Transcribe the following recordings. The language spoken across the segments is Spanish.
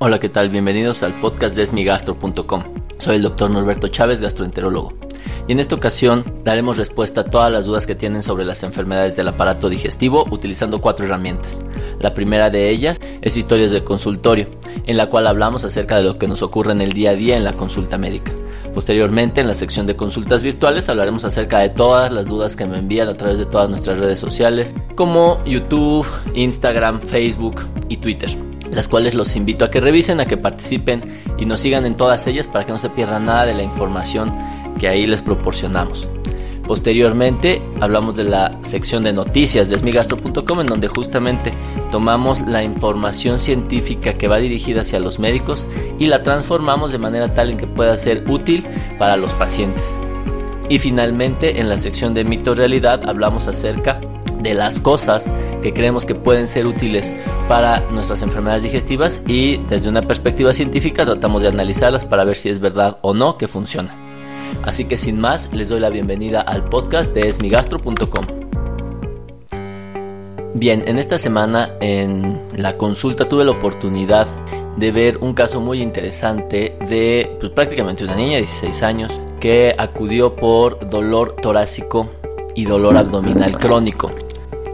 Hola, ¿qué tal? Bienvenidos al podcast de esmigastro.com. Soy el doctor Norberto Chávez, gastroenterólogo. Y en esta ocasión daremos respuesta a todas las dudas que tienen sobre las enfermedades del aparato digestivo utilizando cuatro herramientas. La primera de ellas es historias de consultorio, en la cual hablamos acerca de lo que nos ocurre en el día a día en la consulta médica. Posteriormente, en la sección de consultas virtuales, hablaremos acerca de todas las dudas que me envían a través de todas nuestras redes sociales, como YouTube, Instagram, Facebook y Twitter las cuales los invito a que revisen, a que participen y nos sigan en todas ellas para que no se pierdan nada de la información que ahí les proporcionamos. Posteriormente hablamos de la sección de noticias de esmigastro.com en donde justamente tomamos la información científica que va dirigida hacia los médicos y la transformamos de manera tal en que pueda ser útil para los pacientes. Y finalmente en la sección de mito realidad hablamos acerca de las cosas que creemos que pueden ser útiles para nuestras enfermedades digestivas y desde una perspectiva científica tratamos de analizarlas para ver si es verdad o no que funciona. Así que sin más, les doy la bienvenida al podcast de esmigastro.com. Bien, en esta semana en la consulta tuve la oportunidad de ver un caso muy interesante de pues, prácticamente una niña de 16 años que acudió por dolor torácico y dolor abdominal crónico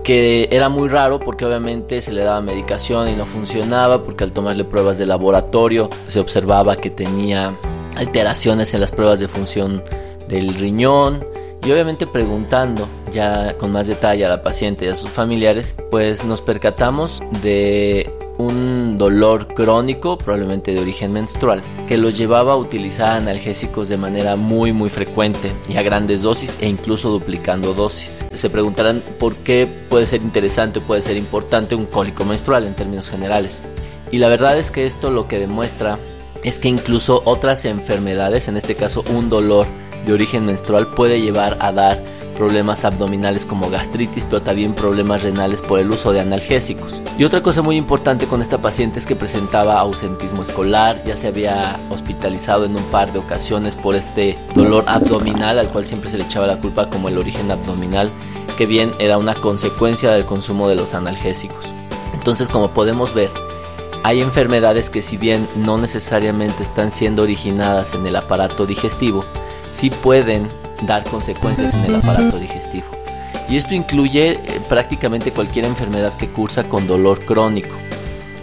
que era muy raro porque obviamente se le daba medicación y no funcionaba porque al tomarle pruebas de laboratorio se observaba que tenía alteraciones en las pruebas de función del riñón y obviamente preguntando ya con más detalle a la paciente y a sus familiares pues nos percatamos de un dolor crónico, probablemente de origen menstrual, que los llevaba a utilizar analgésicos de manera muy muy frecuente y a grandes dosis e incluso duplicando dosis. Se preguntarán por qué puede ser interesante o puede ser importante un cólico menstrual en términos generales. Y la verdad es que esto lo que demuestra es que incluso otras enfermedades, en este caso un dolor de origen menstrual, puede llevar a dar problemas abdominales como gastritis, pero también problemas renales por el uso de analgésicos. Y otra cosa muy importante con esta paciente es que presentaba ausentismo escolar, ya se había hospitalizado en un par de ocasiones por este dolor abdominal al cual siempre se le echaba la culpa como el origen abdominal, que bien era una consecuencia del consumo de los analgésicos. Entonces, como podemos ver, hay enfermedades que si bien no necesariamente están siendo originadas en el aparato digestivo, sí pueden dar consecuencias en el aparato digestivo. Y esto incluye eh, prácticamente cualquier enfermedad que cursa con dolor crónico.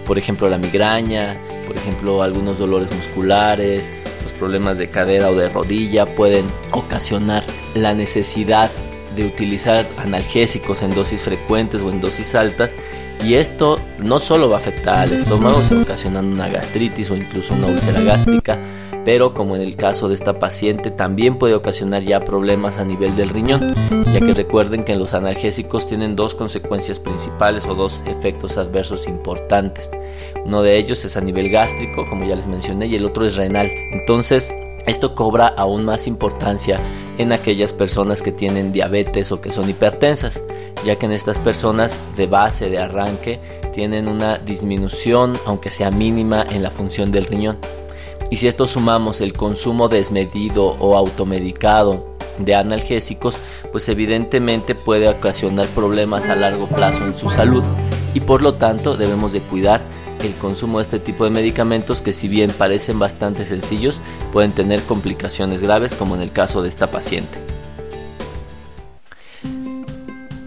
Por ejemplo, la migraña, por ejemplo, algunos dolores musculares, los problemas de cadera o de rodilla pueden ocasionar la necesidad de utilizar analgésicos en dosis frecuentes o en dosis altas y esto no solo va a afectar al estómago, ocasionando una gastritis o incluso una úlcera gástrica, pero como en el caso de esta paciente también puede ocasionar ya problemas a nivel del riñón, ya que recuerden que los analgésicos tienen dos consecuencias principales o dos efectos adversos importantes. Uno de ellos es a nivel gástrico, como ya les mencioné, y el otro es renal. Entonces, esto cobra aún más importancia en aquellas personas que tienen diabetes o que son hipertensas, ya que en estas personas de base, de arranque, tienen una disminución, aunque sea mínima, en la función del riñón. Y si esto sumamos el consumo desmedido o automedicado de analgésicos, pues evidentemente puede ocasionar problemas a largo plazo en su salud y por lo tanto debemos de cuidar el consumo de este tipo de medicamentos que si bien parecen bastante sencillos pueden tener complicaciones graves como en el caso de esta paciente.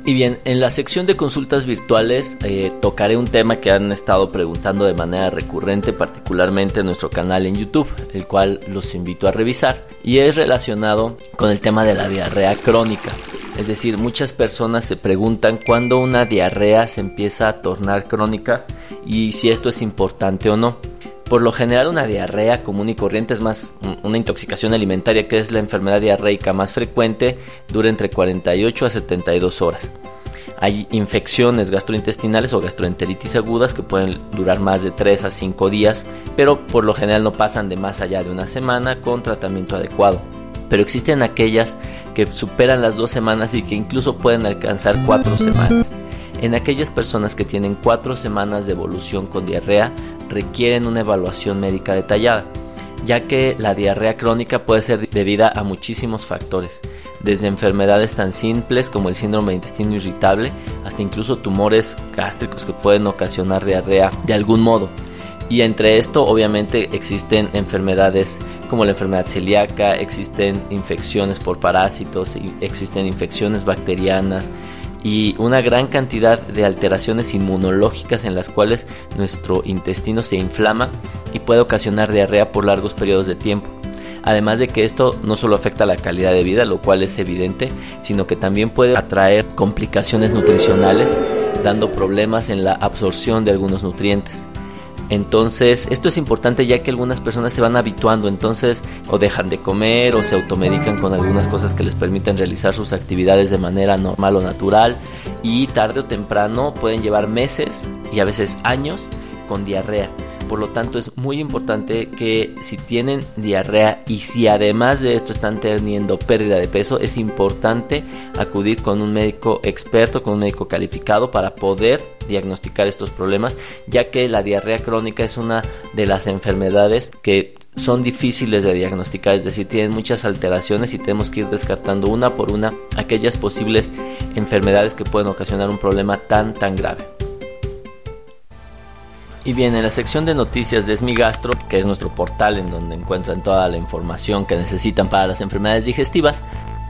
Y bien, en la sección de consultas virtuales eh, tocaré un tema que han estado preguntando de manera recurrente, particularmente en nuestro canal en YouTube, el cual los invito a revisar, y es relacionado con el tema de la diarrea crónica. Es decir, muchas personas se preguntan cuándo una diarrea se empieza a tornar crónica y si esto es importante o no. Por lo general una diarrea común y corriente es más una intoxicación alimentaria que es la enfermedad diarreica más frecuente, dura entre 48 a 72 horas. Hay infecciones gastrointestinales o gastroenteritis agudas que pueden durar más de 3 a 5 días, pero por lo general no pasan de más allá de una semana con tratamiento adecuado. Pero existen aquellas que superan las 2 semanas y que incluso pueden alcanzar 4 semanas. En aquellas personas que tienen 4 semanas de evolución con diarrea, requieren una evaluación médica detallada. ya que la diarrea crónica puede ser debida a muchísimos factores, desde enfermedades tan simples como el síndrome de intestino irritable hasta incluso tumores gástricos que pueden ocasionar diarrea de algún modo. Y entre esto obviamente existen enfermedades como la enfermedad celíaca, existen infecciones por parásitos, existen infecciones bacterianas, y una gran cantidad de alteraciones inmunológicas en las cuales nuestro intestino se inflama y puede ocasionar diarrea por largos periodos de tiempo. Además de que esto no solo afecta la calidad de vida, lo cual es evidente, sino que también puede atraer complicaciones nutricionales, dando problemas en la absorción de algunos nutrientes. Entonces, esto es importante ya que algunas personas se van habituando, entonces o dejan de comer o se automedican con algunas cosas que les permiten realizar sus actividades de manera normal o natural y tarde o temprano pueden llevar meses y a veces años con diarrea. Por lo tanto, es muy importante que si tienen diarrea y si además de esto están teniendo pérdida de peso, es importante acudir con un médico experto, con un médico calificado para poder diagnosticar estos problemas, ya que la diarrea crónica es una de las enfermedades que son difíciles de diagnosticar, es decir, tienen muchas alteraciones y tenemos que ir descartando una por una aquellas posibles enfermedades que pueden ocasionar un problema tan tan grave. Y bien, en la sección de noticias de Esmigastro, que es nuestro portal en donde encuentran toda la información que necesitan para las enfermedades digestivas,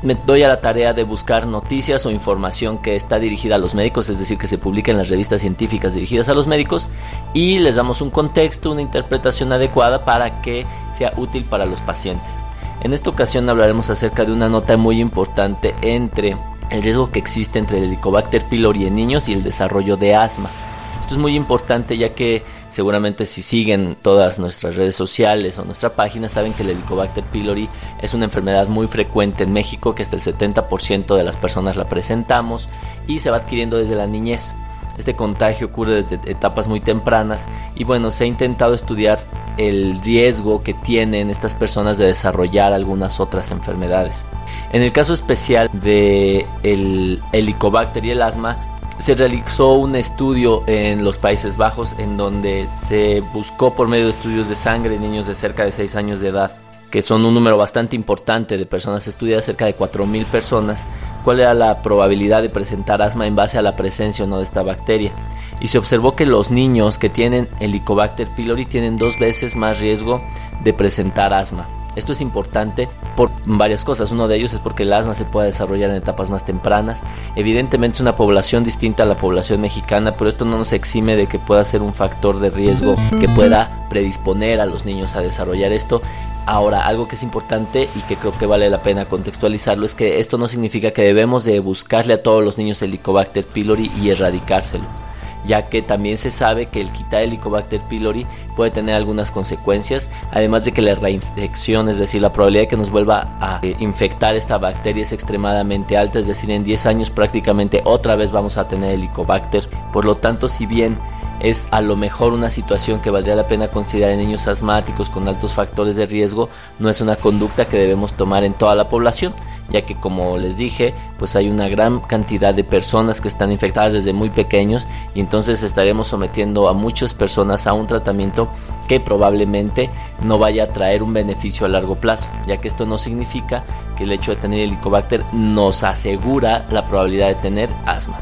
me doy a la tarea de buscar noticias o información que está dirigida a los médicos, es decir, que se publica en las revistas científicas dirigidas a los médicos, y les damos un contexto, una interpretación adecuada para que sea útil para los pacientes. En esta ocasión hablaremos acerca de una nota muy importante entre el riesgo que existe entre el Helicobacter pylori en niños y el desarrollo de asma. Esto es muy importante ya que seguramente si siguen todas nuestras redes sociales o nuestra página saben que el Helicobacter pylori es una enfermedad muy frecuente en México, que hasta el 70% de las personas la presentamos y se va adquiriendo desde la niñez. Este contagio ocurre desde etapas muy tempranas y bueno, se ha intentado estudiar el riesgo que tienen estas personas de desarrollar algunas otras enfermedades. En el caso especial de el Helicobacter y el asma, se realizó un estudio en los Países Bajos en donde se buscó por medio de estudios de sangre niños de cerca de 6 años de edad, que son un número bastante importante de personas estudiadas, cerca de 4.000 personas, cuál era la probabilidad de presentar asma en base a la presencia o no de esta bacteria. Y se observó que los niños que tienen Helicobacter pylori tienen dos veces más riesgo de presentar asma. Esto es importante por varias cosas. Uno de ellos es porque el asma se puede desarrollar en etapas más tempranas. Evidentemente es una población distinta a la población mexicana, pero esto no nos exime de que pueda ser un factor de riesgo que pueda predisponer a los niños a desarrollar esto. Ahora, algo que es importante y que creo que vale la pena contextualizarlo es que esto no significa que debemos de buscarle a todos los niños el Helicobacter pylori y erradicárselo ya que también se sabe que el quitar Helicobacter pylori puede tener algunas consecuencias, además de que la reinfección, es decir, la probabilidad de que nos vuelva a eh, infectar esta bacteria es extremadamente alta, es decir, en 10 años prácticamente otra vez vamos a tener Helicobacter. Por lo tanto, si bien es a lo mejor una situación que valdría la pena considerar en niños asmáticos con altos factores de riesgo, no es una conducta que debemos tomar en toda la población ya que como les dije, pues hay una gran cantidad de personas que están infectadas desde muy pequeños y entonces estaremos sometiendo a muchas personas a un tratamiento que probablemente no vaya a traer un beneficio a largo plazo, ya que esto no significa que el hecho de tener helicobacter nos asegura la probabilidad de tener asma.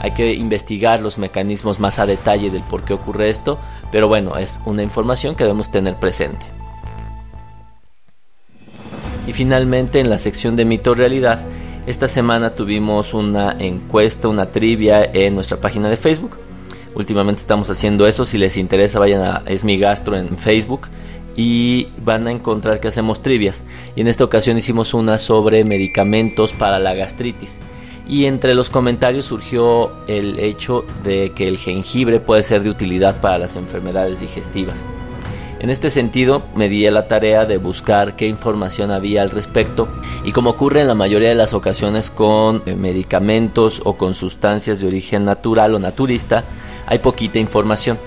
Hay que investigar los mecanismos más a detalle del por qué ocurre esto, pero bueno, es una información que debemos tener presente. Y finalmente en la sección de mito realidad, esta semana tuvimos una encuesta, una trivia en nuestra página de Facebook. Últimamente estamos haciendo eso, si les interesa vayan a Es mi gastro en Facebook y van a encontrar que hacemos trivias. Y en esta ocasión hicimos una sobre medicamentos para la gastritis. Y entre los comentarios surgió el hecho de que el jengibre puede ser de utilidad para las enfermedades digestivas. En este sentido, me di a la tarea de buscar qué información había al respecto y como ocurre en la mayoría de las ocasiones con eh, medicamentos o con sustancias de origen natural o naturista, hay poquita información.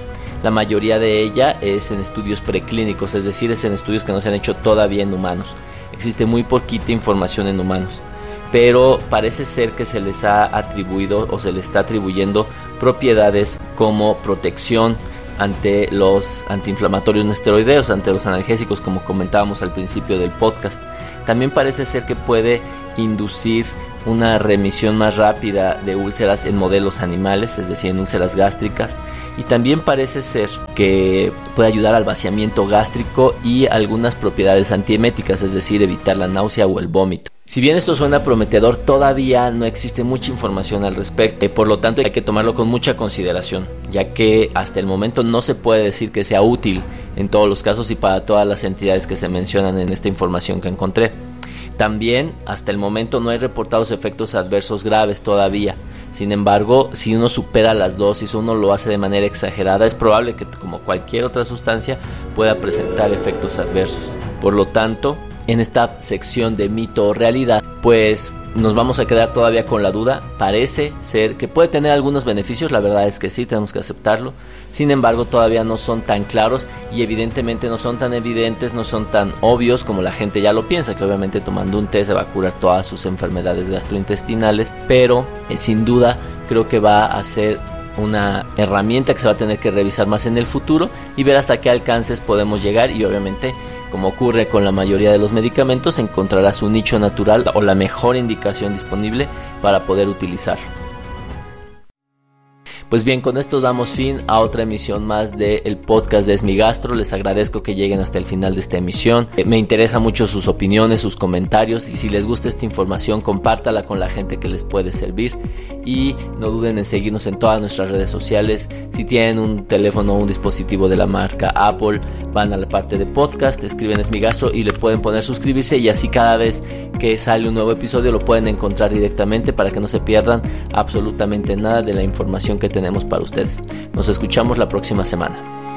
La mayoría de ella es en estudios preclínicos, es decir, es en estudios que no se han hecho todavía en humanos. Existe muy poquita información en humanos pero parece ser que se les ha atribuido o se les está atribuyendo propiedades como protección ante los antiinflamatorios no esteroideos, ante los analgésicos como comentábamos al principio del podcast. También parece ser que puede inducir una remisión más rápida de úlceras en modelos animales, es decir, en úlceras gástricas, y también parece ser que puede ayudar al vaciamiento gástrico y algunas propiedades antieméticas, es decir, evitar la náusea o el vómito. Si bien esto suena prometedor, todavía no existe mucha información al respecto, por lo tanto hay que tomarlo con mucha consideración, ya que hasta el momento no se puede decir que sea útil en todos los casos y para todas las entidades que se mencionan en esta información que encontré. También hasta el momento no hay reportados efectos adversos graves todavía. Sin embargo, si uno supera las dosis, uno lo hace de manera exagerada, es probable que como cualquier otra sustancia pueda presentar efectos adversos. Por lo tanto, en esta sección de mito o realidad, pues nos vamos a quedar todavía con la duda. Parece ser que puede tener algunos beneficios, la verdad es que sí, tenemos que aceptarlo. Sin embargo, todavía no son tan claros y evidentemente no son tan evidentes, no son tan obvios como la gente ya lo piensa, que obviamente tomando un té se va a curar todas sus enfermedades gastrointestinales, pero eh, sin duda creo que va a ser una herramienta que se va a tener que revisar más en el futuro y ver hasta qué alcances podemos llegar y obviamente como ocurre con la mayoría de los medicamentos, encontrarás un nicho natural o la mejor indicación disponible para poder utilizarlo. Pues bien, con esto damos fin a otra emisión más del podcast de Esmigastro. Les agradezco que lleguen hasta el final de esta emisión. Eh, me interesa mucho sus opiniones, sus comentarios y si les gusta esta información, compártala con la gente que les puede servir. Y no duden en seguirnos en todas nuestras redes sociales. Si tienen un teléfono o un dispositivo de la marca Apple, van a la parte de podcast, escriben Esmigastro y le pueden poner suscribirse y así cada vez que sale un nuevo episodio lo pueden encontrar directamente para que no se pierdan absolutamente nada de la información que tenemos para ustedes. Nos escuchamos la próxima semana.